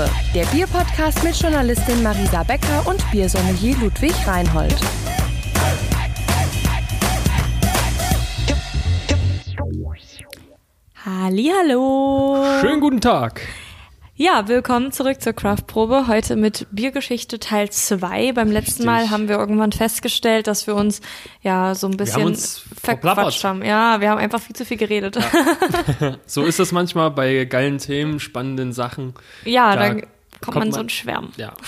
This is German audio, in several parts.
Craftprobe, der Bierpodcast mit Journalistin Marisa Becker und Biersommelier Ludwig Reinhold. Hallo. Schönen guten Tag. Ja, willkommen zurück zur Craftprobe. Heute mit Biergeschichte Teil 2. Beim letzten Richtig. Mal haben wir irgendwann festgestellt, dass wir uns ja so ein bisschen uns verquatscht haben. Ja, wir haben einfach viel zu viel geredet. Ja, So ist das manchmal bei geilen Themen, spannenden Sachen. da, Da kommt, kommt man man- so ein Schwärmen. Ja.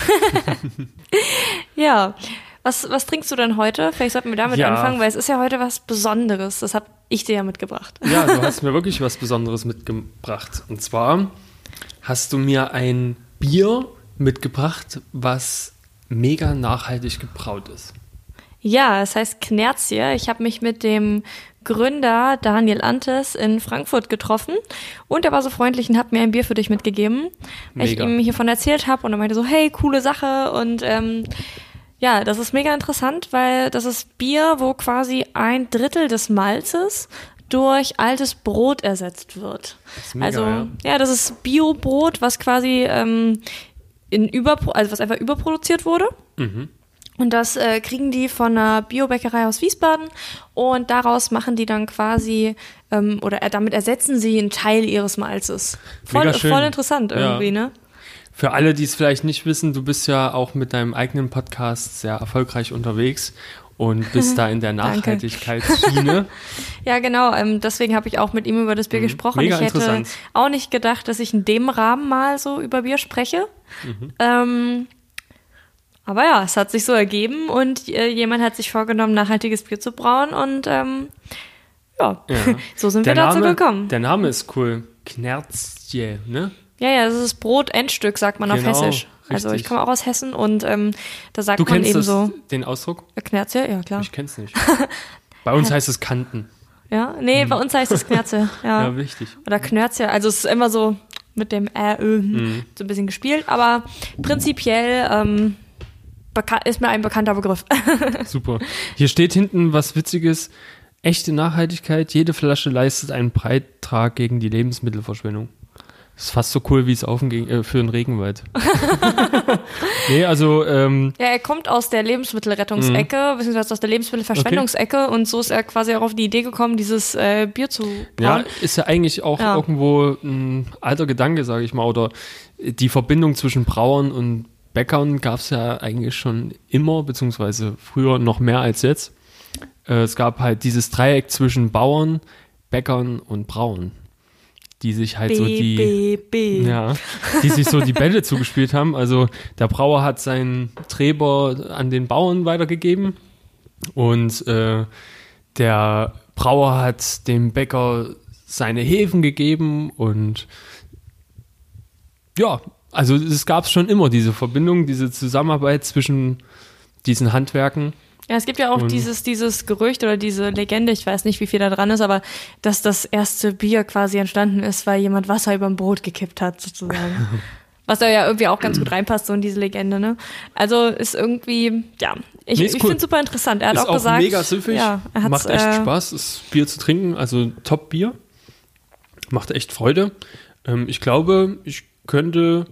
Ja. Was, was trinkst du denn heute? Vielleicht sollten wir damit Ja. anfangen, weil es ist ja heute was Besonderes. Das habe ich dir ja mitgebracht. ja, du hast mir wirklich was Besonderes mitgebracht. Und zwar hast du mir ein Bier mitgebracht, was mega nachhaltig gebraut ist. Ja, es heißt Knerzie. Ich habe mich mit dem Gründer Daniel Antes in Frankfurt getroffen und er war so freundlich und hat mir ein Bier für dich mitgegeben, weil ich Mega. ihm hiervon erzählt habe und er meinte so, hey, coole Sache und ähm, ja, das ist mega interessant, weil das ist Bier, wo quasi ein Drittel des Malzes durch altes Brot ersetzt wird. mega, also ja. ja, das ist Biobrot, was quasi ähm, in Überpro also was einfach überproduziert wurde. Und das äh, kriegen die von einer Biobäckerei aus Wiesbaden und daraus machen die dann quasi ähm, oder äh, damit ersetzen sie einen Teil ihres Malzes. Voll, voll interessant Ja. irgendwie, ne? Für alle, die es vielleicht nicht wissen, du bist ja auch mit deinem eigenen Podcast sehr erfolgreich unterwegs und bist da in der. Nachhaltigkeitsschiene. Ja, genau. Ähm, deswegen habe ich auch mit ihm über das Bier gesprochen. Mhm. Mega ich hätte auch nicht gedacht, dass ich in dem Rahmen mal so über Bier spreche. Mhm. Ähm, aber ja, es hat sich so ergeben und äh, jemand hat sich vorgenommen, nachhaltiges Bier zu brauen und ähm, ja, Ja. so sind Der wir dazu Name, gekommen. Der Name ist cool. Knerzje, ne? Ja, ja, das ist Brot-Endstück, sagt man auf Genau, Hessisch. Also ich richtig. komme auch aus Hessen und ähm, da sagt Du man eben das, so, den Ausdruck? Knerze, ja klar. Ich kenn's nicht. Bei uns heißt es Kanten. Ja, nee, bei uns heißt es Knerze. Ja. Ja, wichtig. Oder Knörze. Also es ist immer so mit dem R, Ö, Mhm. so ein bisschen gespielt, aber prinzipiell ähm, ist mir ein bekannter Begriff. Super. Hier steht hinten was Witziges. Echte Nachhaltigkeit. Jede Flasche leistet einen Beitrag gegen die Lebensmittelverschwendung. Das ist fast so cool wie es gegen, äh, für den Regenwald. nee, also, ähm, ja, er kommt aus der Lebensmittelrettungsecke, beziehungsweise aus der Lebensmittelverschwendungsecke und so ist er quasi auch auf die Idee gekommen, dieses äh, Bier zu ja, brauen. ist ja eigentlich auch Ja. irgendwo ein alter Gedanke, sage ich mal. Oder die Verbindung zwischen Brauern und Bäckern gab es ja eigentlich schon immer, beziehungsweise früher noch mehr als jetzt. Äh, es gab halt dieses Dreieck zwischen Bauern, Bäckern und Brauen, die sich halt so B, die B, B. ja, die sich so die Bälle zugespielt haben. Also der Brauer hat seinen Treber an den Bauern weitergegeben und äh, der Brauer hat dem Bäcker seine Hefen gegeben und ja, also es gab schon immer diese Verbindung, diese Zusammenarbeit zwischen diesen Handwerken. Ja, es gibt ja auch Und- dieses, dieses Gerücht oder diese Legende, ich weiß nicht, wie viel da dran ist, aber dass das erste Bier quasi entstanden ist, weil jemand Wasser über ein Brot gekippt hat, sozusagen. Was da ja irgendwie auch ganz gut reinpasst, so in diese Legende, ne? Also ist irgendwie, ja, ich, Nee, ich cool. finde super interessant. Er hat ist auch, auch gesagt, mega süffig, ja, macht echt äh, Spaß, das Bier zu trinken, also Top-Bier, macht echt Freude. Ähm, ich glaube, ich könnte,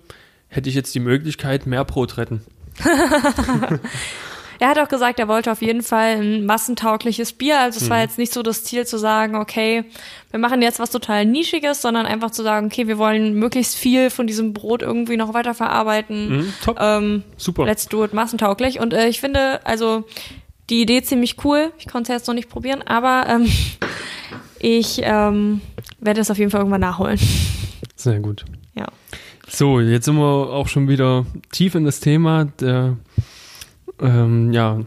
hätte ich jetzt die Möglichkeit, mehr Brot retten. Er hat auch gesagt, er wollte auf jeden Fall ein massentaugliches Bier. Also es war Mhm. jetzt nicht so das Ziel zu sagen, okay, wir machen jetzt was total Nischiges, sondern einfach zu sagen, okay, wir wollen möglichst viel von diesem Brot irgendwie noch weiterverarbeiten. Mhm, top, Ähm, super. Let's do it massentauglich. Und äh, ich finde, also die Idee ziemlich cool. Ich konnte es jetzt noch nicht probieren, aber ähm, ich ähm, werde es auf jeden Fall irgendwann nachholen. Sehr gut. Ja. So, jetzt sind wir auch schon wieder tief in das Thema der, ähm, ja,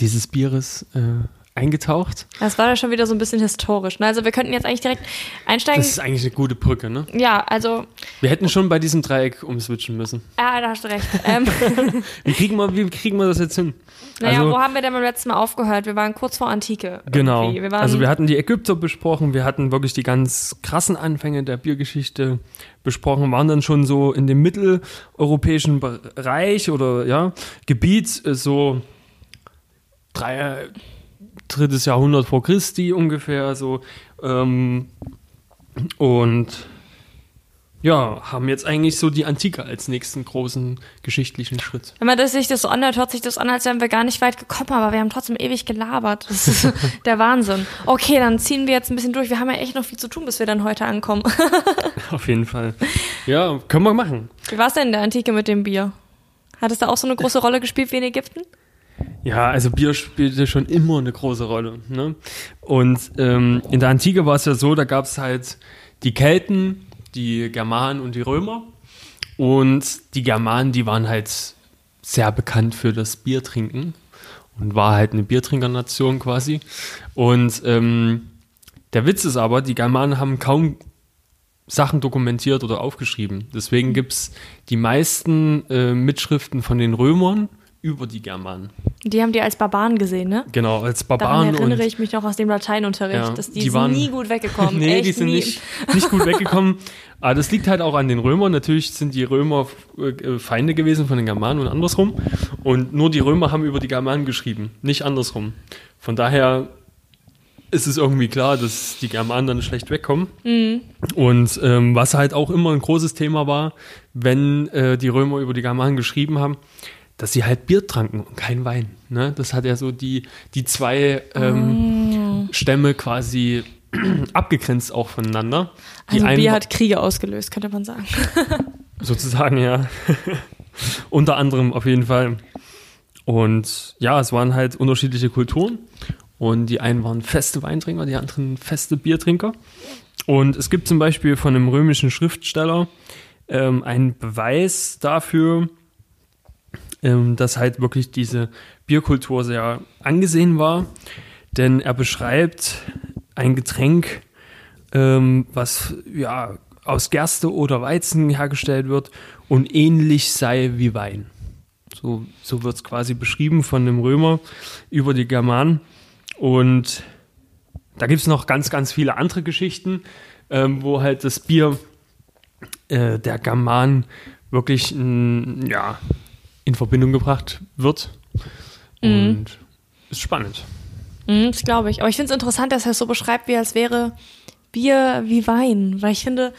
dieses Bieres äh, eingetaucht. Das war ja schon wieder so ein bisschen historisch. Ne? Also wir könnten jetzt eigentlich direkt einsteigen. Das ist eigentlich eine gute Brücke, ne? ja, also, Wir hätten schon bei diesem Dreieck umswitchen müssen. ja, da hast du recht. Ähm, Wie kriegen wir, wie kriegen wir das jetzt hin? naja, Also- wo haben wir denn beim letzten Mal aufgehört? Wir waren kurz vor Antike. Genau. Wir also wir hatten die Ägypter besprochen, wir hatten wirklich die ganz krassen Anfänge der Biergeschichte besprochen, waren dann schon so in dem mitteleuropäischen Bereich oder ja, Gebiet, äh, so drei, drittes Jahrhundert vor Christi ungefähr so. Ähm, und ja, haben jetzt eigentlich so die Antike als nächsten großen geschichtlichen Schritt. Wenn man das, sich das so anhört, hört sich das an, als wären wir gar nicht weit gekommen, aber wir haben trotzdem ewig gelabert. Das ist der Wahnsinn. Okay, dann ziehen wir jetzt ein bisschen durch. Wir haben ja echt noch viel zu tun, bis wir dann heute ankommen. Auf jeden Fall. Ja, können wir machen. Wie war es denn in der Antike mit dem Bier? Hat es da auch so eine große Rolle gespielt wie in Ägypten? Ja, also Bier spielte schon immer eine große Rolle. Ne? Und ähm, in der Antike war es ja so, da gab es halt die Kelten, die Germanen und die Römer. Und die Germanen, die waren halt sehr bekannt für das Biertrinken und war halt eine Biertrinkernation quasi. Und ähm, der Witz ist aber, die Germanen haben kaum Sachen dokumentiert oder aufgeschrieben. Deswegen gibt es die meisten äh, Mitschriften von den Römern über die Germanen. Die haben die als Barbaren gesehen, ne? Genau, als Barbaren. Daran erinnere ich mich noch aus dem Lateinunterricht, Ja, dass die, die sind waren- nie gut weggekommen. nee, Echt die sind nie. nicht, nicht gut weggekommen. Aber das liegt halt auch an den Römern. Natürlich sind die Römer äh, Feinde gewesen von den Germanen und andersrum. Und nur die Römer haben über die Germanen geschrieben, nicht andersrum. Von daher ist es irgendwie klar, dass die Germanen dann schlecht wegkommen. Und ähm, was halt auch immer ein großes Thema war, wenn äh, die Römer über die Germanen geschrieben haben, dass sie halt Bier tranken und kein Wein. Ne? Das hat ja so die, die zwei ähm, Stämme quasi abgegrenzt auch voneinander. Die Also Bier hat Kriege ausgelöst, könnte man sagen. Sozusagen, ja. Unter anderem auf jeden Fall. Und ja, es waren halt unterschiedliche Kulturen. Und die einen waren feste Weintrinker, die anderen feste Biertrinker. Und es gibt zum Beispiel von einem römischen Schriftsteller ähm, einen Beweis dafür, ähm, dass halt wirklich diese Bierkultur sehr angesehen war. Denn er beschreibt ein Getränk, ähm, was ja aus Gerste oder Weizen hergestellt wird und ähnlich sei wie Wein. So, so wird es quasi beschrieben von dem Römer über die Germanen. Und da gibt es noch ganz, ganz viele andere Geschichten, ähm, wo halt das Bier äh, der Germanen wirklich mm, ja, in Verbindung gebracht wird. Und ist spannend. Mhm, das glaube ich. Aber ich finde es interessant, dass er es so beschreibt, wie als wäre Bier wie Wein. Weil ich finde,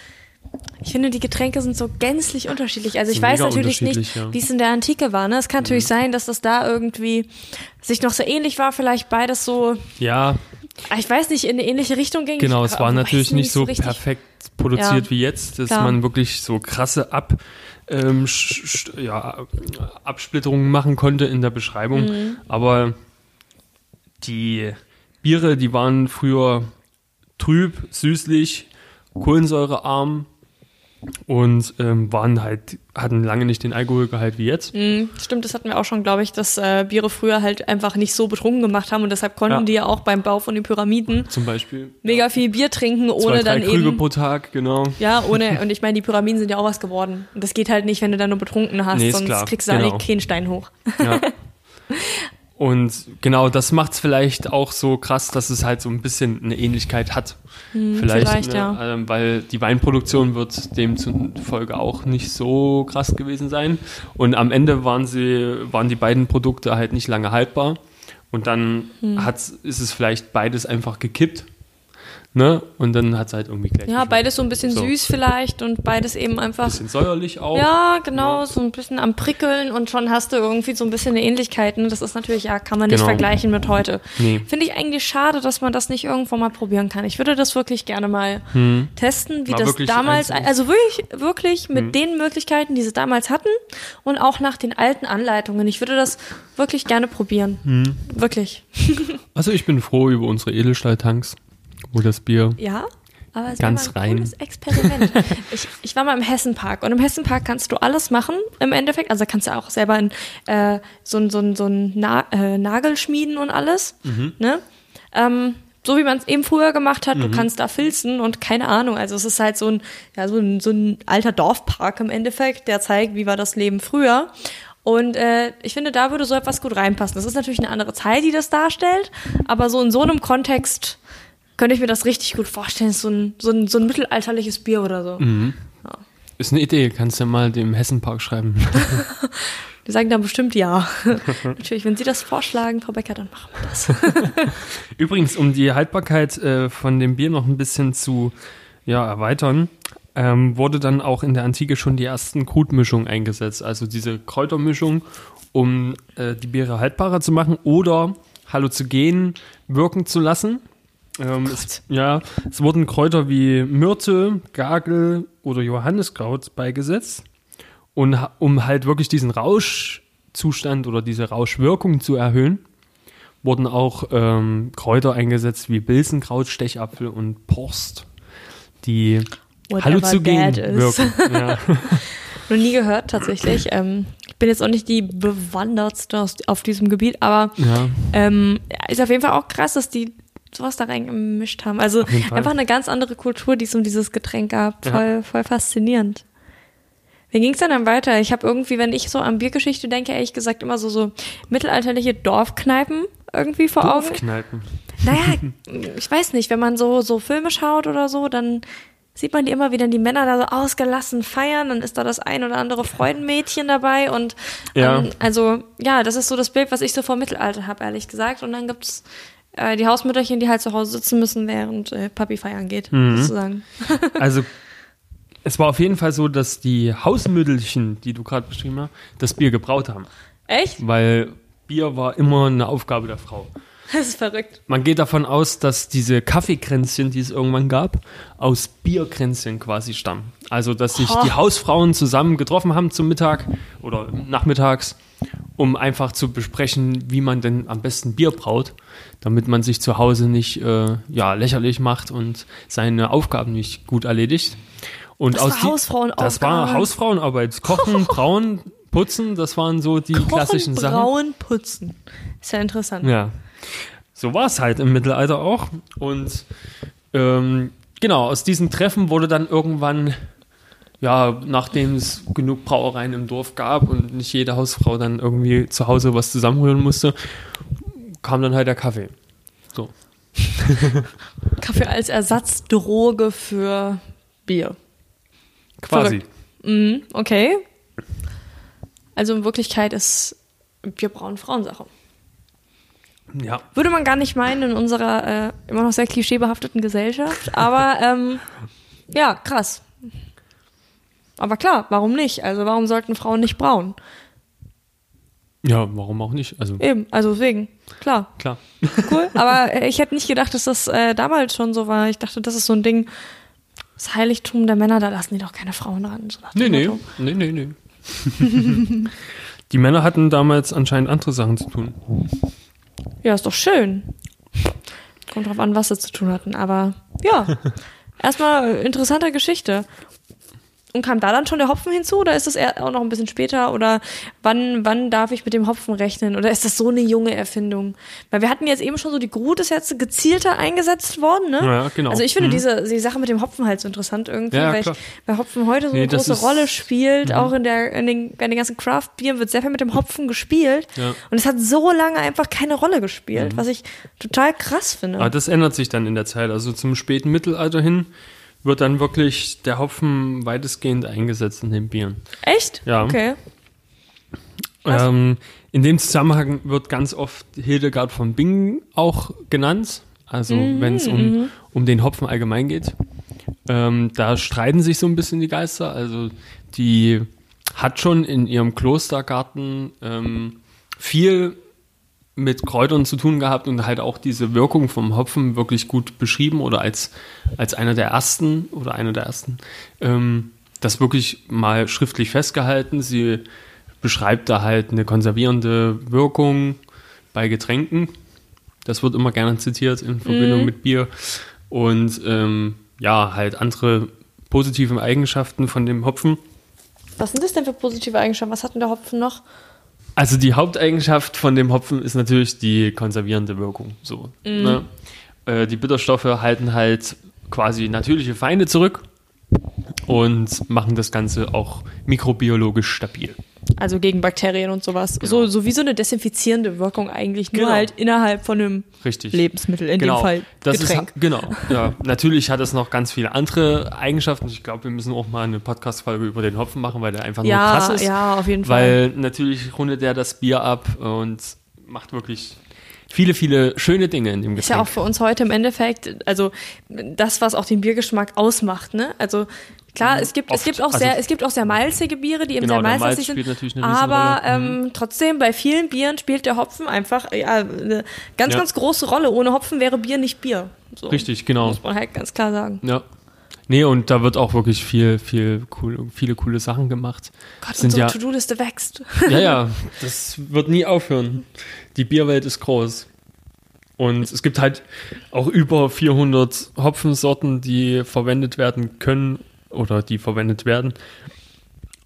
ich finde, die Getränke sind so gänzlich unterschiedlich. Also ich weiß natürlich nicht, ja. Mhm. wie es in der Antike war. Ne? Es kann natürlich sein, dass das da irgendwie sich noch so ähnlich war, vielleicht beides so, Ja, ah, ich weiß nicht, in eine ähnliche Richtung ging. Genau, es war natürlich nicht so richtig. perfekt produziert Ja, wie jetzt, dass klar. man wirklich so krasse Ab, ähm, ja, Absplitterungen machen konnte in der Beschreibung. Mhm. Aber die Biere, die waren früher trüb, süßlich, kohlensäurearm und ähm, waren halt, hatten lange nicht den Alkoholgehalt wie jetzt. Mhm, stimmt, das hatten wir auch schon, glaube ich, dass äh, Biere früher halt einfach nicht so betrunken gemacht haben und deshalb konnten Ja. die ja auch beim Bau von den Pyramiden Zum Beispiel. mega viel Bier trinken, Zwei, ohne drei dann Krüge eben pro Tag, genau. Ja, ohne, und ich meine, die Pyramiden sind ja auch was geworden. Und das geht halt nicht, wenn du da nur betrunken hast, Nee, sonst klar, kriegst du da genau. nicht keinen Stein hoch. Ja. Und genau, das macht es vielleicht auch so krass, dass es halt so ein bisschen eine Ähnlichkeit hat. vielleicht, vielleicht, ne? ja. ähm, weil die Weinproduktion wird demzufolge auch nicht so krass gewesen sein. Und am Ende waren sie, waren die beiden Produkte halt nicht lange haltbar. Und dann Hm. hat's, ist es vielleicht beides einfach gekippt. Ne? Und dann hat es halt irgendwie gleich. Ja, geschmeckt. beides so ein bisschen So. süß vielleicht und beides eben einfach. Bisschen säuerlich auch. Ja, genau, Ja. so ein bisschen am Prickeln und schon hast du irgendwie so ein bisschen eine Ähnlichkeit. Ne? Das ist natürlich, ja, kann man nicht Genau. vergleichen mit heute. Nee. Finde ich eigentlich schade, dass man das nicht irgendwo mal probieren kann. Ich würde das wirklich gerne mal testen, wie Mal das damals, einzeln. also wirklich, wirklich mit den Möglichkeiten, die sie damals hatten und auch nach den alten Anleitungen. Ich würde das wirklich gerne probieren. Wirklich. Also ich bin froh über unsere Edelstahltanks, wo das Bier Ja, aber es Ganz war ein rein. cooles Experiment. ich, ich war mal im Hessenpark und im Hessenpark kannst du alles machen im Endeffekt. Also kannst du auch selber ein, äh, so ein so ein, so ein Na äh, Nagel schmieden und alles. Ne? Ähm, so wie man es eben früher gemacht hat, du kannst da filzen und keine Ahnung. Also es ist halt so ein, ja, so ein, so ein alter Dorfpark im Endeffekt, der zeigt, wie war das Leben früher. Und äh, ich finde, da würde so etwas gut reinpassen. Das ist natürlich eine andere Zeit, die das darstellt, aber so in so einem Kontext könnte ich mir das richtig gut vorstellen. So ein, so ein, so ein mittelalterliches Bier oder so. ist eine Idee. Kannst du ja mal dem Hessenpark schreiben. Die sagen dann bestimmt ja. Natürlich, wenn Sie das vorschlagen, Frau Becker, dann machen wir das. Übrigens, um die Haltbarkeit äh, von dem Bier noch ein bisschen zu ja, erweitern. ähm, wurde dann auch in der Antike schon die ersten Krutmischungen eingesetzt. Also diese Kräutermischung, um äh, die Biere haltbarer zu machen oder Halluzinogen wirken zu lassen. Ähm, es, ja, es wurden Kräuter wie Myrte, Gagel oder Johanniskraut beigesetzt. Und um halt wirklich diesen Rauschzustand oder diese Rauschwirkung zu erhöhen, wurden auch ähm, Kräuter eingesetzt wie Bilsenkraut, Stechapfel und Porst, die Whatever is. wirken. Ja. Noch nie gehört, tatsächlich. Ähm, ich bin jetzt auch nicht die bewandertste auf diesem Gebiet, aber ja. ähm, ist auf jeden Fall auch krass, dass die sowas da reingemischt haben. Also einfach eine ganz andere Kultur, die es um dieses Getränk gab. Ja. Voll, voll faszinierend. Wie ging es denn dann weiter? Ich habe irgendwie, wenn ich so an Biergeschichte denke, ehrlich gesagt immer so, so mittelalterliche Dorfkneipen irgendwie vor Augen. Dorfkneipen. Naja, ich weiß nicht, wenn man so, so Filme schaut oder so, dann sieht man die immer, wie dann die Männer da so ausgelassen feiern, dann ist da das ein oder andere Freudenmädchen dabei und Ja. ähm, also ja, das ist so das Bild, was ich so vom Mittelalter habe, ehrlich gesagt. Und dann gibt's äh, die Hausmütterchen, die halt zu Hause sitzen müssen, während äh, Papi feiern geht, Mhm. sozusagen. Also es war auf jeden Fall so, dass die Hausmüttelchen, die du gerade beschrieben hast, das Bier gebraut haben. Echt? Weil Bier war immer eine Aufgabe der Frau. Das ist verrückt. Man geht davon aus, dass diese Kaffeekränzchen, die es irgendwann gab, aus Bierkränzchen quasi stammen. Also, dass sich Oh. die Hausfrauen zusammen getroffen haben zum Mittag oder nachmittags, um einfach zu besprechen, wie man denn am besten Bier braut, damit man sich zu Hause nicht äh, ja, lächerlich macht und seine Aufgaben nicht gut erledigt. Und Das aus war die- Hausfrauenaufgabe. Das war Hausfrauenarbeit. Kochen, brauen, putzen, das waren so die klassischen Kochen, Sachen. brauen, putzen. Ist ja interessant. Ja. So war es halt im Mittelalter auch. Und ähm, genau, aus diesen Treffen wurde dann irgendwann, ja, nachdem es genug Brauereien im Dorf gab und nicht jede Hausfrau dann irgendwie zu Hause was zusammenrühren musste, kam dann halt der Kaffee. So. Kaffee als Ersatzdroge für Bier. Quasi. Mhm, okay. Also in Wirklichkeit ist Bier brauen Frauensache. Ja. Würde man gar nicht meinen in unserer äh, immer noch sehr klischeebehafteten Gesellschaft. Aber ähm, ja, krass. Aber klar, warum nicht? Also warum sollten Frauen nicht brauen? Ja, warum auch nicht? Also, Eben, also deswegen, klar, klar. cool. Aber äh, ich hätte nicht gedacht, dass das äh, damals schon so war. Ich dachte, das ist so ein Ding, das Heiligtum der Männer, da lassen die doch keine Frauen ran. So Nee, nee. Nee, nee, nee. Die Männer hatten damals anscheinend andere Sachen zu tun. Ja, ist doch schön. Kommt drauf an, was sie zu tun hatten. Aber ja, erstmal äh, interessante Geschichte. Und kam da dann schon der Hopfen hinzu oder ist das eher auch noch ein bisschen später? Oder wann, wann darf ich mit dem Hopfen rechnen? Oder ist das so eine junge Erfindung? Weil wir hatten jetzt eben schon so, die Grut ist jetzt gezielter eingesetzt worden, ne? Ja, genau. Also ich finde Mhm. diese die Sache mit dem Hopfen halt so interessant irgendwie, Ja, weil, ich, weil Hopfen heute so Nee, eine das große ist- Mhm. Rolle spielt. Auch in, der, in, den, in den ganzen Craft-Bieren wird sehr viel mit dem Hopfen gespielt. Ja. Und es hat so lange einfach keine Rolle gespielt, Mhm. was ich total krass finde. Aber das ändert sich dann in der Zeit. Also zum späten Mittelalter hin wird dann wirklich der Hopfen weitestgehend eingesetzt in den Bieren. Echt? Ja. Okay. Ähm, in dem Zusammenhang wird ganz oft Hildegard von Bingen auch genannt. Also Mhm, wenn es um, um den Hopfen allgemein geht. Ähm, da streiten sich so ein bisschen die Geister. Also die hat schon in ihrem Klostergarten ähm, viel mit Kräutern zu tun gehabt und halt auch diese Wirkung vom Hopfen wirklich gut beschrieben oder als, als einer der ersten oder einer der ersten ähm, das wirklich mal schriftlich festgehalten. Sie beschreibt da halt eine konservierende Wirkung bei Getränken. Das wird immer gerne zitiert in Verbindung mit Bier. Und ähm, ja, halt andere positive Eigenschaften von dem Hopfen. Was sind das denn für positive Eigenschaften? Was hat denn der Hopfen noch? Also die Haupteigenschaft von dem Hopfen ist natürlich die konservierende Wirkung. So, ne? äh, die Bitterstoffe halten halt quasi natürliche Feinde zurück und machen das Ganze auch mikrobiologisch stabil. Also gegen Bakterien und sowas. So, so wie so eine desinfizierende Wirkung eigentlich, nur Genau. halt innerhalb von einem Richtig. Lebensmittel, in genau. dem Fall das Getränk. Ist, genau. Ja. Natürlich hat es noch ganz viele andere Eigenschaften. Ich glaube, wir müssen auch mal eine Podcast-Folge über den Hopfen machen, weil der einfach nur ja, krass ist. ja, auf jeden Fall. Weil natürlich rundet der das Bier ab und macht wirklich viele, viele schöne Dinge in dem Getränk. Ist ja auch für uns heute im Endeffekt, also das, was auch den Biergeschmack ausmacht, ne? Also klar, es gibt, es gibt auch Also- sehr, es gibt auch sehr malzige Biere, die eben Genau, sehr malzig sind. aber Riesenrolle. ähm, trotzdem, bei vielen Bieren spielt der Hopfen einfach ja, eine ganz, Ja. ganz große Rolle. Ohne Hopfen wäre Bier nicht Bier. So, Richtig, genau. Muss man halt ganz klar sagen. Ja. Nee, und da wird auch wirklich viel, viel cool, viele coole Sachen gemacht. Gott, Sind unsere ja- To-Do-Liste wächst. Ja, ja, das wird nie aufhören. Die Bierwelt ist groß. Und es gibt halt auch über 400 Hopfensorten, die verwendet werden können oder die verwendet werden.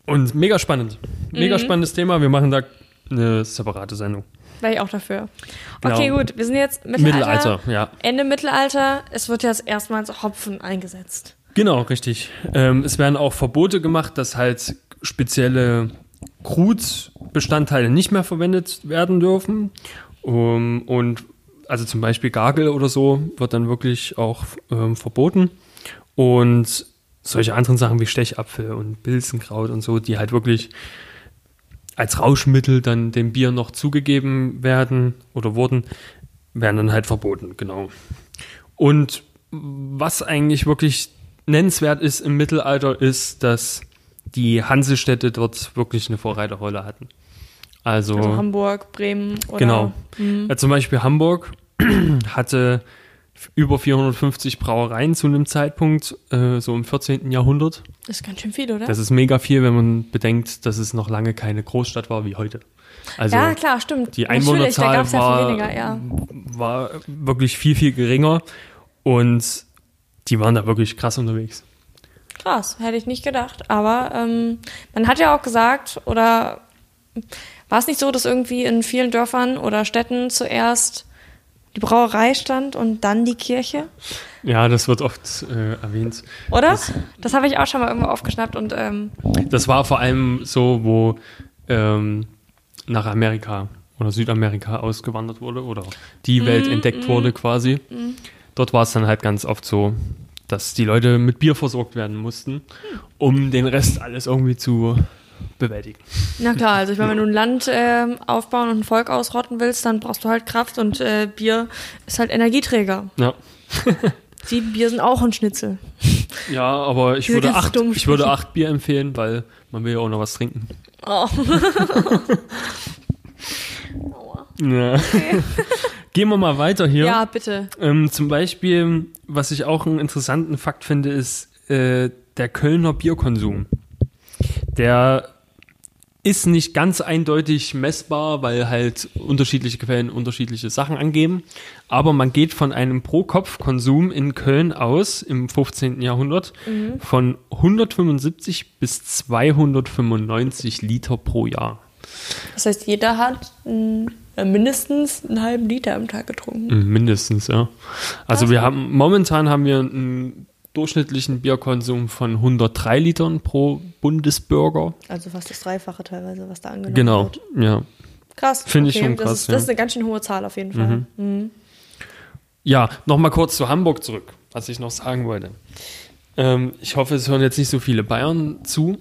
Und mega spannend. Mega Mhm. spannendes Thema. Wir machen da eine separate Sendung. Wäre ich auch dafür. Genau. Okay, gut. Wir sind jetzt Mittelalter. Mittelalter, ja. Ende Mittelalter. Es wird jetzt erstmals Hopfen eingesetzt. Genau, richtig. Ähm, es werden auch Verbote gemacht, dass halt spezielle Krutbestandteile nicht mehr verwendet werden dürfen. Um, und also zum Beispiel Gagel oder so wird dann wirklich auch ähm, verboten. Und solche anderen Sachen wie Stechapfel und Bilsenkraut und so, die halt wirklich als Rauschmittel dann dem Bier noch zugegeben werden oder wurden, werden dann halt verboten, genau. Und was eigentlich wirklich nennenswert ist im Mittelalter, ist, dass die Hansestädte dort wirklich eine Vorreiterrolle hatten. Also, Also Hamburg, Bremen oder. genau. Ja, zum Beispiel Hamburg hatte über 450 Brauereien zu einem Zeitpunkt, äh, so im 14. Jahrhundert. Das ist ganz schön viel, oder? Das ist mega viel, wenn man bedenkt, dass es noch lange keine Großstadt war wie heute. Also ja, klar, stimmt. die Einwohnerzahl ja war, viel weniger, ja. war wirklich viel, viel geringer und die waren da wirklich krass unterwegs. Krass, hätte ich nicht gedacht. Aber ähm, man hat ja auch gesagt, oder war es nicht so, dass irgendwie in vielen Dörfern oder Städten zuerst die Brauerei stand und dann die Kirche? Ja, das wird oft äh, erwähnt. Oder? Das- Das, habe ich auch schon mal irgendwo aufgeschnappt und ähm, Das war vor allem so, wo ähm, nach Amerika oder Südamerika ausgewandert wurde oder die Welt entdeckt wurde quasi. Dort war es dann halt ganz oft so, dass die Leute mit Bier versorgt werden mussten, um den Rest alles irgendwie zu bewältigen. na klar, also ich meine, wenn du ein Land ähm, aufbauen und ein Volk ausrotten willst, dann brauchst du halt Kraft und äh, Bier ist halt Energieträger. Ja. Die Bier sind auch ein Schnitzel. Ja, aber ich Diese würde, acht, ich würde acht Bier empfehlen, weil man will ja auch noch was trinken. Oh. Ja. Gehen wir mal weiter hier. Ja, bitte. Ähm, zum Beispiel, was ich auch einen interessanten Fakt finde, ist äh, der Kölner Bierkonsum. Der ist nicht ganz eindeutig messbar, weil halt unterschiedliche Quellen unterschiedliche Sachen angeben. Aber man geht von einem Pro-Kopf-Konsum in Köln aus im 15. Jahrhundert von 175 bis 295 Liter pro Jahr. Das heißt, jeder hat äh, mindestens einen halben Liter am Tag getrunken. Mhm, Mindestens, ja. Also wir haben momentan haben wir einen durchschnittlichen Bierkonsum von 103 Litern pro Bundesbürger. Also fast das Dreifache teilweise, was da angenommen Genau, wird. ja. Krass. Finde ich schon das krass, Ist, das ist ja. eine ganz schön hohe Zahl auf jeden Fall. Mhm. Ja, nochmal kurz zu Hamburg zurück, was ich noch sagen wollte. Ähm, ich hoffe, es hören jetzt nicht so viele Bayern zu,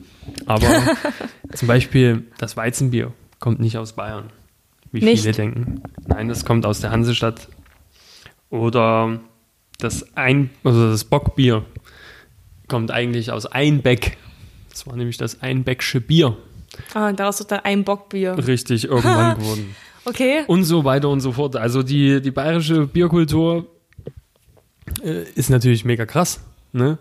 aber zum Beispiel das Weizenbier kommt nicht aus Bayern, wie Nicht? viele denken. Nein, das kommt aus der Hansestadt. Oder das, Ein also das Bockbier kommt eigentlich aus Einbeck. Das war nämlich das Einbecksche Bier. Ah, und daraus ist dann ein Bockbier. Richtig irgendwann geworden. Okay. und so weiter und so fort. Also die, die bayerische Bierkultur äh, ist natürlich mega krass. Ne?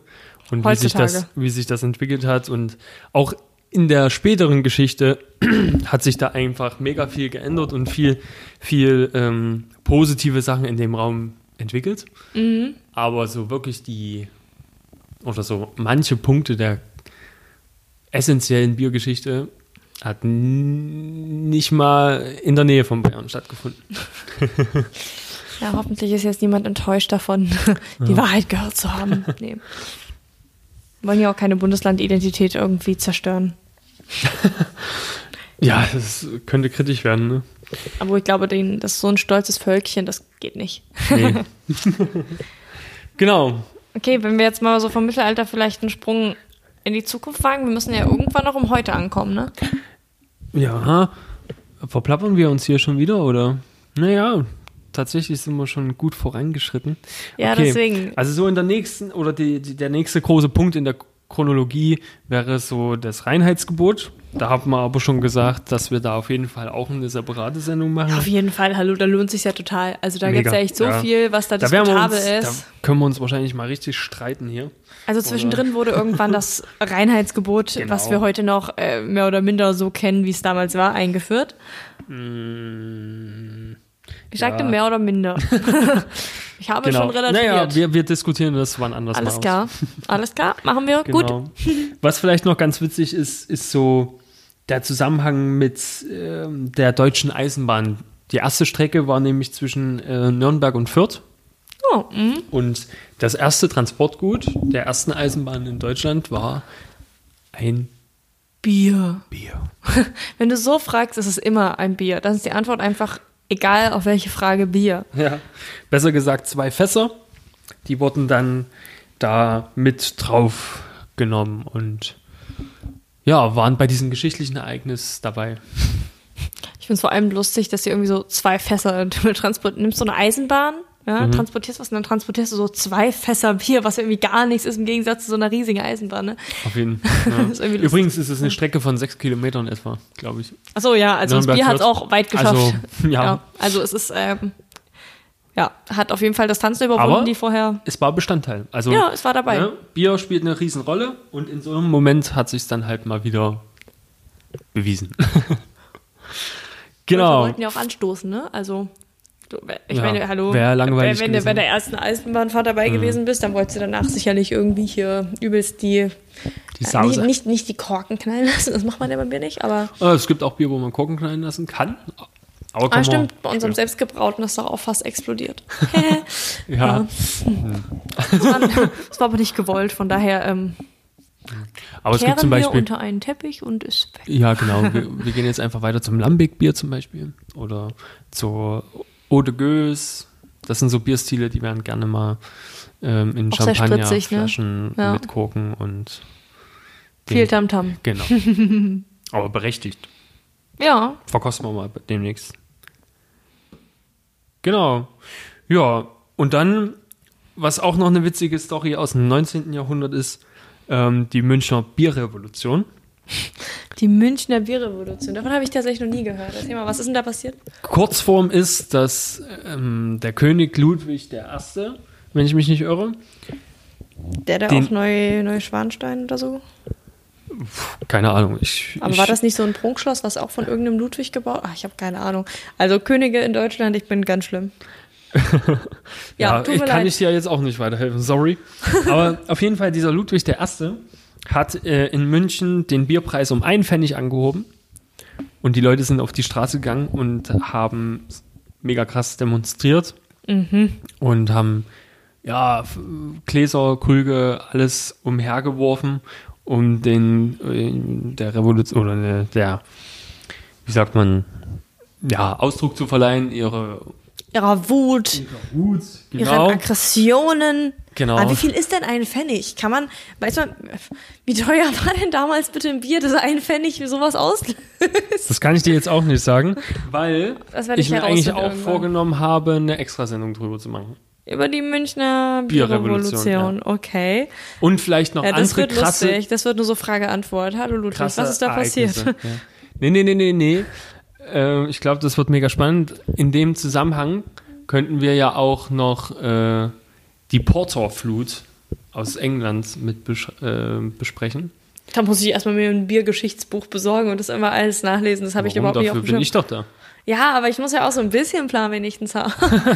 Und wie sich, das, wie sich das entwickelt hat. Und auch in der späteren Geschichte hat sich da einfach mega viel geändert und viel, viel ähm, positive Sachen in dem Raum entwickelt. Aber so wirklich die, oder so manche Punkte der essentiellen Biergeschichte hat nicht mal in der Nähe von Bayern stattgefunden. Ja, hoffentlich ist jetzt niemand enttäuscht davon, die Wahrheit gehört zu haben. Nee. Wollen ja auch keine Bundeslandidentität irgendwie zerstören. Ja, das könnte kritisch werden, ne? Aber ich glaube, den, das ist so ein stolzes Völkchen, das geht nicht. Nee. genau. Okay, wenn wir jetzt mal so vom Mittelalter vielleicht einen Sprung in die Zukunft wagen, wir müssen ja irgendwann noch um heute ankommen, ne? Ja, verplappern wir uns hier schon wieder, oder? Naja, tatsächlich sind wir schon gut vorangeschritten. Ja, deswegen. Also so in der nächsten oder die, die, der nächste große Punkt in der Chronologie wäre so das Reinheitsgebot. Da haben wir aber schon gesagt, dass wir da auf jeden Fall auch eine separate Sendung machen. Auf jeden Fall, hallo, da lohnt sich ja total. Also da gibt es ja echt so ja. viel, was da, da diskutabel uns, ist. Da können wir uns wahrscheinlich mal richtig streiten hier. Also zwischendrin wurde irgendwann das Reinheitsgebot, Genau. was wir heute noch äh, mehr oder minder so kennen, wie es damals war, eingeführt. Ich sagte ja. mehr oder minder. ich habe schon relativiert. Genau. Naja, wir, wir diskutieren das wann anders Alles mal klar, aus. alles klar, machen wir. Gut. Genau. Was vielleicht noch ganz witzig ist, ist so der Zusammenhang mit ähm, der deutschen Eisenbahn. Die erste Strecke war nämlich zwischen äh, Nürnberg und Fürth. Oh, mhm. Und das erste Transportgut der ersten Eisenbahn in Deutschland war ein Bier. Bier. Wenn du so fragst, ist es immer ein Bier. Dann ist die Antwort einfach, egal auf welche Frage, Bier. Ja. Besser gesagt zwei Fässer. Die wurden dann da mit drauf genommen und ja, waren bei diesem geschichtlichen Ereignis dabei. Ich finde es vor allem lustig, dass du irgendwie so zwei Fässer transportierst. Nimmst so eine Eisenbahn, ja, Mhm. transportierst was und dann transportierst du so zwei Fässer Bier, was irgendwie gar nichts ist im Gegensatz zu so einer riesigen Eisenbahn. Ne? Auf jeden Fall. Ja. Übrigens ist es eine Strecke von sechs Kilometern etwa, glaube ich. Achso, ja, also das Nürnberg Bier hat es auch weit geschafft. Also, ja. also es ist, ähm, ja, hat auf jeden Fall Distanzen überwunden, Aber- die vorher. Es war Bestandteil. Also Ja, es war dabei. ne, Bier spielt eine Riesenrolle und in so einem Moment hat sich dann halt mal wieder bewiesen. Wir genau. wollten ja auch anstoßen, ne? Also, du, ich Ja, meine, hallo. wär langweilig wenn, wenn du bei gewesen. Mhm. der ersten Eisenbahnfahrt dabei gewesen bist, dann wolltest du danach sicherlich irgendwie hier übelst die. Die Äh, nicht, nicht, nicht die Korken knallen lassen, das macht man ja bei mir nicht, aber. Ah, es gibt auch Bier, wo man Korken knallen lassen kann. Aber Ah, stimmt, bei unserem selbstgebrauten ist doch auch fast explodiert. Ja, Das war, das war aber nicht gewollt, von daher ähm, aber es gibt zum wir Beispiel. unter einen Teppich und ist weg. Ja, genau. Wir, wir gehen jetzt einfach weiter zum Lambic-Bier zum Beispiel. Oder zur Eau de Gueuse. Das sind so Bierstile, die werden gerne mal ähm, in spritzig, ne? Champagnerflaschen Ja. mit Korken und Viel Tamtam. Genau. Aber berechtigt. Ja, Verkosten wir mal demnächst. Genau. Ja, und dann, was auch noch eine witzige Story aus dem 19. Jahrhundert ist, ähm, die Münchner Bierrevolution. Die Münchner Bierrevolution. Davon habe ich tatsächlich noch nie gehört. Erzähl mal, was ist denn da passiert? Kurzform ist, dass ähm, der König Ludwig I., wenn ich mich nicht irre, Der, der Den- auch Neu, Neuschwanstein oder so? keine Ahnung, ich. Aber ich, war das nicht so ein Prunkschloss, was auch von irgendeinem Ludwig gebaut? Ach, ich habe keine Ahnung. Also Könige in Deutschland, ich bin ganz schlimm. Ja, tut ich mir kann leid. ich dir jetzt auch nicht weiterhelfen, sorry. Aber auf jeden Fall, dieser Ludwig I. hat äh, in München den Bierpreis um einen Pfennig angehoben. Und die Leute sind auf die Straße gegangen und haben mega krass demonstriert. Mhm. Und haben, ja, Gläser, Krüge, alles umhergeworfen, um den, äh, der Revolution, oder der- wie sagt man, ja, Ausdruck zu verleihen, ihre Ihrer Wut, Wut, ihren genau. Aggressionen. Genau. Aber wie viel ist denn ein Pfennig? Kann man, weiß man, wie teuer war denn damals bitte ein Bier, das ein Pfennig sowas auslöst? Das kann ich dir jetzt auch nicht sagen, weil ich ich mir eigentlich auch irgendwann. vorgenommen habe, eine Extrasendung drüber zu machen. Über die Münchner Bierrevolution, Bierrevolution. Okay. Und vielleicht noch Ja, das andere wird krasse, lustig. Das wird nur so Frage-Antwort. Hallo Ludwig, was ist da passiert? Ja. Nee, nee, nee, nee, nee. Äh, ich glaube, das wird mega spannend. In dem Zusammenhang könnten wir ja auch noch äh, die Porterflut aus England mit besch äh, besprechen. Da muss ich erstmal mir ein Biergeschichtsbuch besorgen und das immer alles nachlesen. Das habe ich überhaupt nicht auf Dafür bin ich doch da. Ja, aber ich muss ja auch so ein bisschen planen wenigstens haben.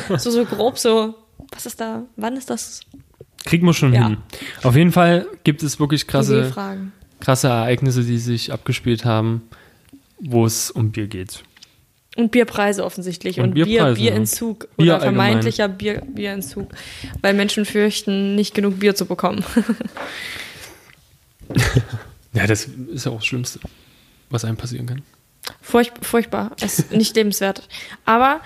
so, so grob so. Was ist da? Wann ist das? Kriegen wir schon Ja. hin. Auf jeden Fall gibt es wirklich krasse, krasse Ereignisse, die sich abgespielt haben, wo es um Bier geht. Und Bierpreise offensichtlich. Und Und, Bier, Bierpreise. Bierentzug. Bier oder allgemein. vermeintlicher Bier, Bierentzug. Weil Menschen fürchten, nicht genug Bier zu bekommen. Ja, das ist ja auch das Schlimmste, was einem passieren kann. Furch furchtbar. Es ist nicht lebenswert. Aber,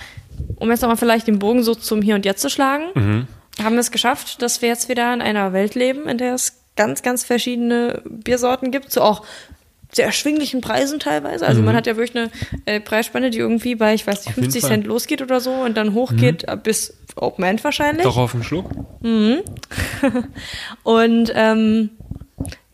um jetzt nochmal vielleicht den Bogen so zum Hier und Jetzt zu schlagen, Mhm. haben wir es geschafft, dass wir jetzt wieder in einer Welt leben, in der es ganz, ganz verschiedene Biersorten gibt. So auch sehr erschwinglichen Preisen teilweise. Also man hat ja wirklich eine äh, Preisspanne, die irgendwie bei, ich weiß nicht, Mhm. Auf jeden 50 Fall. Mhm. Cent losgeht oder so und dann hochgeht äh, bis Open End wahrscheinlich. Doch auf den Schluck. Und ähm,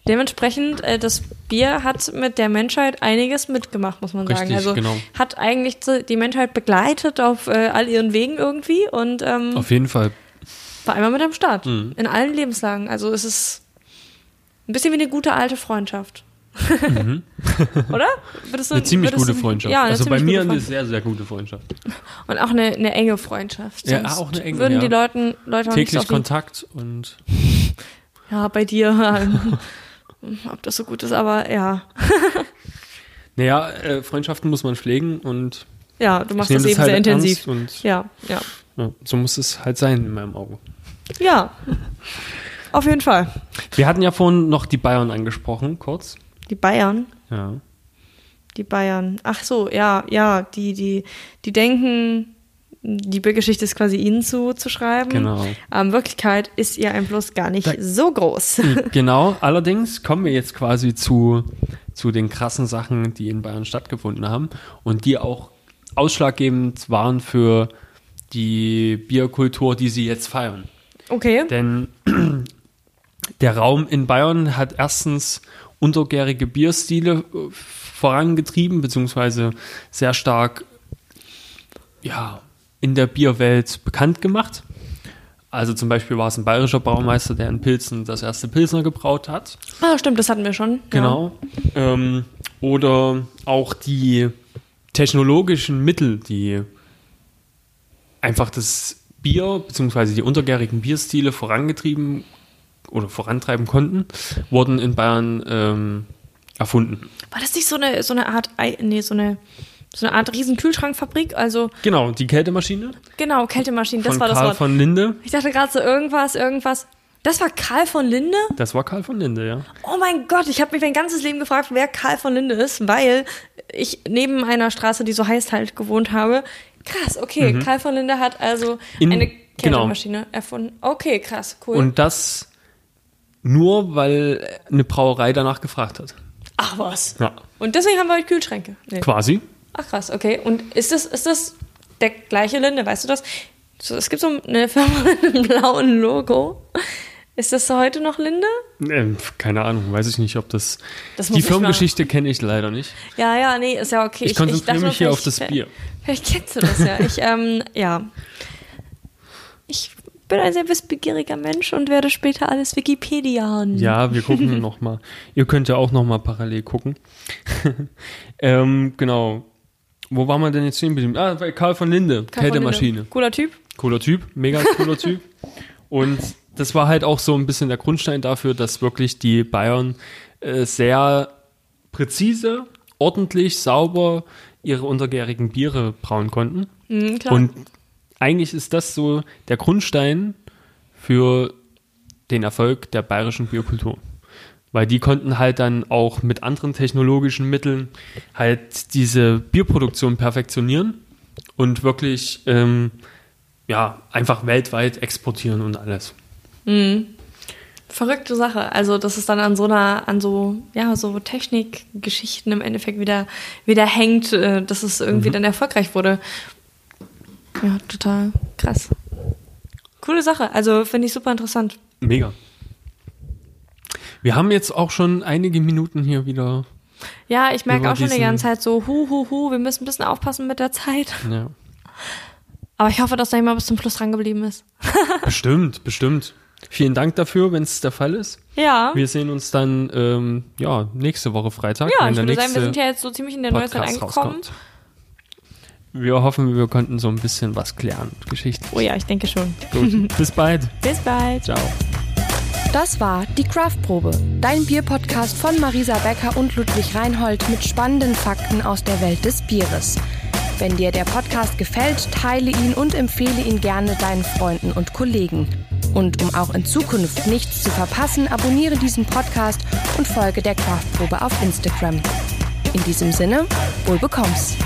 dementsprechend, äh, das Bier hat mit der Menschheit einiges mitgemacht, muss man sagen. Richtig, Also genau. hat eigentlich die Menschheit begleitet auf äh, all ihren Wegen irgendwie und ähm, Auf jeden Fall. war einmal mit am Start. Mhm. In allen Lebenslagen. Also es ist ein bisschen wie eine gute alte Freundschaft. Oder? Würdest du, Mhm. Eine ziemlich gute du- Freundschaft. Ja, also bei mir eine sehr, sehr gute Freundschaft. Und auch eine, eine enge Freundschaft. Ja, Sonst auch eine enge, Würden ja. die Leuten, Leute Täglich Kontakt und Ja, bei dir. Ob das so gut ist, aber ja. naja, äh, Freundschaften muss man pflegen und Ja, du machst das eben halt sehr intensiv. und Ja, ja. ja, so muss es halt sein in meinem Auge. Ja. Auf jeden Fall. Wir hatten ja vorhin noch die Bayern angesprochen, kurz. Die Bayern. Ja. Die Bayern. Ach so, ja, ja, die, die, die denken, die Biergeschichte ist quasi ihnen zuzuschreiben. Genau. Aber in Wirklichkeit ist ihr Einfluss gar nicht so groß. Genau, allerdings kommen wir jetzt quasi zu, zu den krassen Sachen, die in Bayern stattgefunden haben und die auch ausschlaggebend waren für die Bierkultur, die sie jetzt feiern. Okay. Denn der Raum in Bayern hat erstens untergärige Bierstile äh, vorangetrieben, beziehungsweise sehr stark ja, in der Bierwelt bekannt gemacht. Also zum Beispiel war es ein bayerischer Braumeister, der in Pilzen das erste Pilsner gebraut hat. Ah, stimmt, das hatten wir schon. Genau. Ähm, oder auch die technologischen Mittel, die einfach das Bier bzw. die untergärigen Bierstile vorangetrieben oder vorantreiben konnten, wurden in Bayern ähm, erfunden. War das nicht so eine, so eine Art, nee, so eine, so eine Art riesen Kühlschrankfabrik? Also, Genau, die Kältemaschine genau, Kältemaschinen, das war das Karl Wort. von Linde. Ich dachte gerade so irgendwas, irgendwas. Das war Karl von Linde? Das war Karl von Linde, ja. Oh mein Gott, ich habe mich mein ganzes Leben gefragt, wer Karl von Linde ist, weil ich neben einer Straße, die so heißt halt, gewohnt habe. Krass, okay, Karl von Linde hat also Mhm. In- eine genau. Kältemaschine erfunden. Okay, krass, cool. Und das nur, weil eine Brauerei danach gefragt hat. Ach was. Ja. Und deswegen haben wir heute Kühlschränke. Nee. Quasi. Ach krass, okay. Und ist das, ist das der gleiche Linde, weißt du das? So, es gibt so eine Firma mit einem blauen Logo. Ist das heute noch Linde? Ähm, keine Ahnung, weiß ich nicht, ob das. Das die ich Firmengeschichte kenne ich leider nicht. Ja, ja, nee, ist ja okay. Ich konzentriere dachte mich hier auf das Bier. Vielleicht kennst du das ja. Ich, ähm, ja. Ich bin ein sehr wissbegieriger Mensch und werde später alles Wikipediaen. Ja, wir gucken noch mal. Ihr könnt ja auch noch mal parallel gucken. ähm, genau. Wo war man denn jetzt geblieben? Ah, bei Karl von Linde, Karl Kältemaschine. Linde. Cooler Typ. Cooler Typ, mega cooler Typ. Und das war halt auch so ein bisschen der Grundstein dafür, dass wirklich die Bayern äh, sehr präzise, ordentlich, sauber ihre untergärigen Biere brauen konnten. Mhm, klar. Und eigentlich ist das so der Grundstein für den Erfolg der bayerischen Bierkultur. Weil die konnten halt dann auch mit anderen technologischen Mitteln halt diese Bierproduktion perfektionieren und wirklich ähm, ja, einfach weltweit exportieren und alles. Verrückte Sache. Also, dass es dann an so einer, an so, ja, so Technikgeschichten im Endeffekt wieder, wieder hängt, äh, dass es irgendwie Mhm. dann erfolgreich wurde. Ja, total krass. Coole Sache. Also, finde ich super interessant. Mega. Wir haben jetzt auch schon einige Minuten hier wieder. Ja, ich merke auch schon die ganze Zeit so, hu, hu, hu, wir müssen ein bisschen aufpassen mit der Zeit. Ja. Aber ich hoffe, dass da jemand bis zum Schluss dran geblieben ist. Bestimmt, bestimmt. Vielen Dank dafür, wenn es der Fall ist. Ja. Wir sehen uns dann ähm, ja, nächste Woche Freitag, Ja, ich würde sagen, wir sind ja jetzt so ziemlich in der Neuzeit Podcast angekommen. rauskommt. Wir hoffen, wir konnten so ein bisschen was klären. Geschichte. Oh ja, ich denke schon. Gut. Bis bald. Bis bald. Ciao. Das war die Craftprobe, dein Bierpodcast von Marisa Becker und Ludwig Reinhold mit spannenden Fakten aus der Welt des Bieres. Wenn dir der Podcast gefällt, teile ihn und empfehle ihn gerne deinen Freunden und Kollegen. Und um auch in Zukunft nichts zu verpassen, abonniere diesen Podcast und folge der Craftprobe auf Instagram. In diesem Sinne, wohl bekomm's.